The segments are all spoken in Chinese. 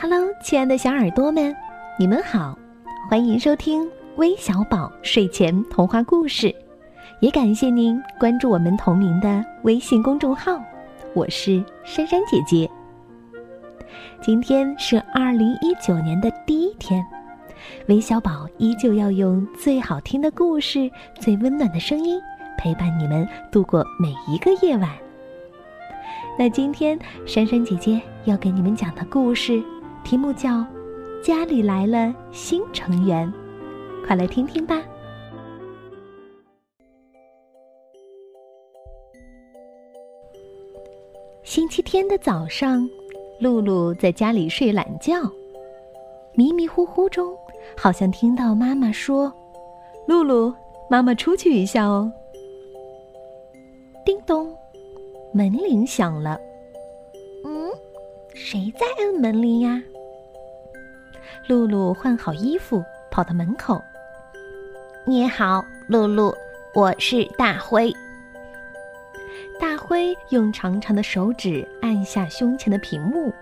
Hello，亲爱的小耳朵们，你们好，欢迎收听微小宝睡前童话故事，也感谢您关注我们同名的微信公众号，我是珊珊姐姐。今天是二零一九年的第一天，微小宝依旧要用最好听的故事、最温暖的声音陪伴你们度过每一个夜晚。那今天珊珊姐姐要给你们讲的故事，题目叫《家里来了新成员》，快来听听吧。星期天的早上，露露在家里睡懒觉，迷迷糊糊中，好像听到妈妈说：“露露，妈妈出去一下哦。”叮咚。门铃响了，嗯，谁在按门铃呀？露露换好衣服，跑到门口。你好，露露，我是大灰。大灰用长长的手指按下胸前的屏幕，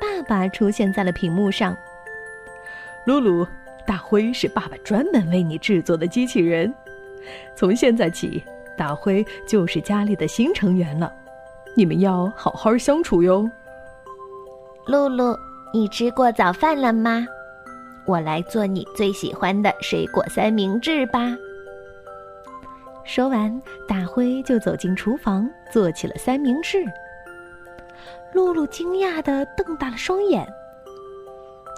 爸爸出现在了屏幕上。露露，大灰是爸爸专门为你制作的机器人，从现在起。大灰就是家里的新成员了，你们要好好相处哟。露露，你吃过早饭了吗？我来做你最喜欢的水果三明治吧。说完，大灰就走进厨房做起了三明治。露露惊讶的瞪大了双眼：“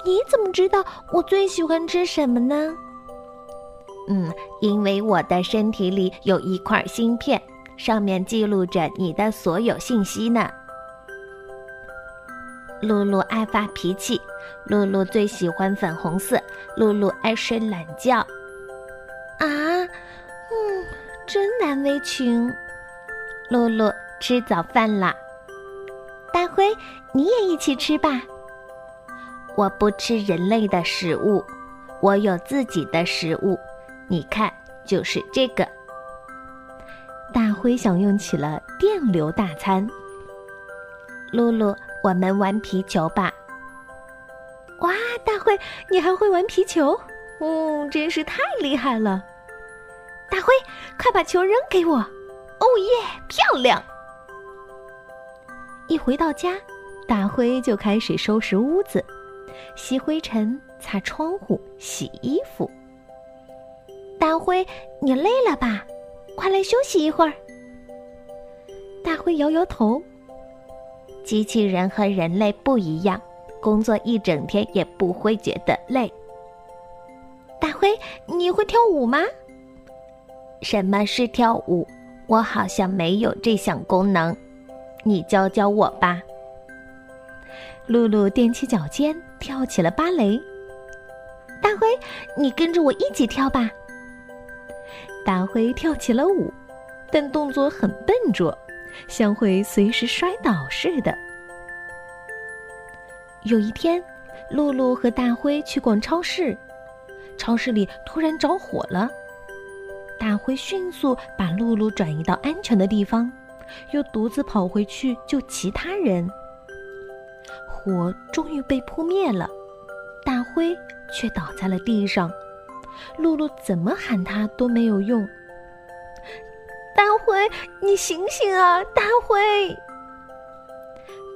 你怎么知道我最喜欢吃什么呢？”嗯，因为我的身体里有一块芯片，上面记录着你的所有信息呢。露露爱发脾气，露露最喜欢粉红色，露露爱睡懒觉。啊，嗯，真难为情。露露吃早饭啦，大灰你也一起吃吧。我不吃人类的食物，我有自己的食物。你看，就是这个。大灰享用起了电流大餐。露露，我们玩皮球吧。哇，大灰，你还会玩皮球？嗯，真是太厉害了！大灰，快把球扔给我！哦耶，漂亮！一回到家，大灰就开始收拾屋子，吸灰尘、擦窗户、洗衣服。大灰，你累了吧？快来休息一会儿。大灰摇摇头。机器人和人类不一样，工作一整天也不会觉得累。大灰，你会跳舞吗？什么是跳舞？我好像没有这项功能，你教教我吧。露露踮起脚尖跳起了芭蕾。大灰，你跟着我一起跳吧。大灰跳起了舞，但动作很笨拙，像会随时摔倒似的。有一天，露露和大灰去逛超市，超市里突然着火了。大灰迅速把露露转移到安全的地方，又独自跑回去救其他人。火终于被扑灭了，大灰却倒在了地上。露露怎么喊他都没有用。大灰，你醒醒啊！大灰，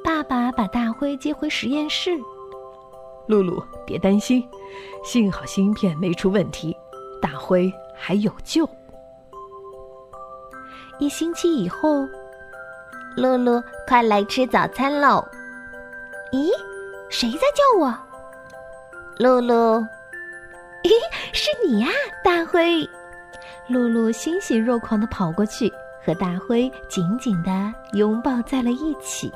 爸爸把大灰接回实验室。露露，别担心，幸好芯片没出问题，大灰还有救。一星期以后，露露，快来吃早餐喽！咦，谁在叫我？露露。咦，是你呀，大灰！露露欣喜若狂的跑过去，和大灰紧紧的拥抱在了一起。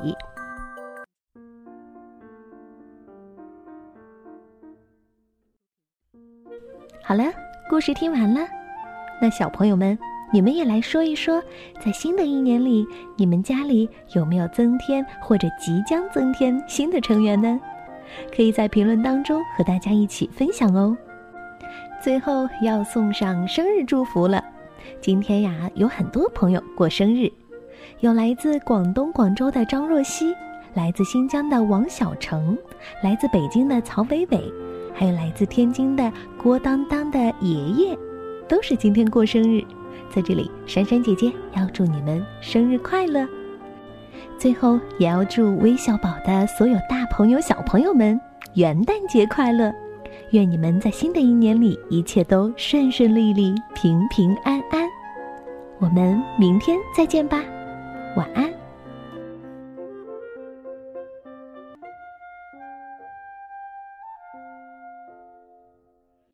好了，故事听完了，那小朋友们，你们也来说一说，在新的一年里，你们家里有没有增添或者即将增添新的成员呢？可以在评论当中和大家一起分享哦。最后要送上生日祝福了，今天呀有很多朋友过生日，有来自广东广州的张若曦，来自新疆的王小成，来自北京的曹伟伟，还有来自天津的郭当当的爷爷，都是今天过生日。在这里，珊珊姐姐要祝你们生日快乐。最后，也要祝微小宝的所有大朋友、小朋友们元旦节快乐！愿你们在新的一年里一切都顺顺利利、平平安安。我们明天再见吧，晚安。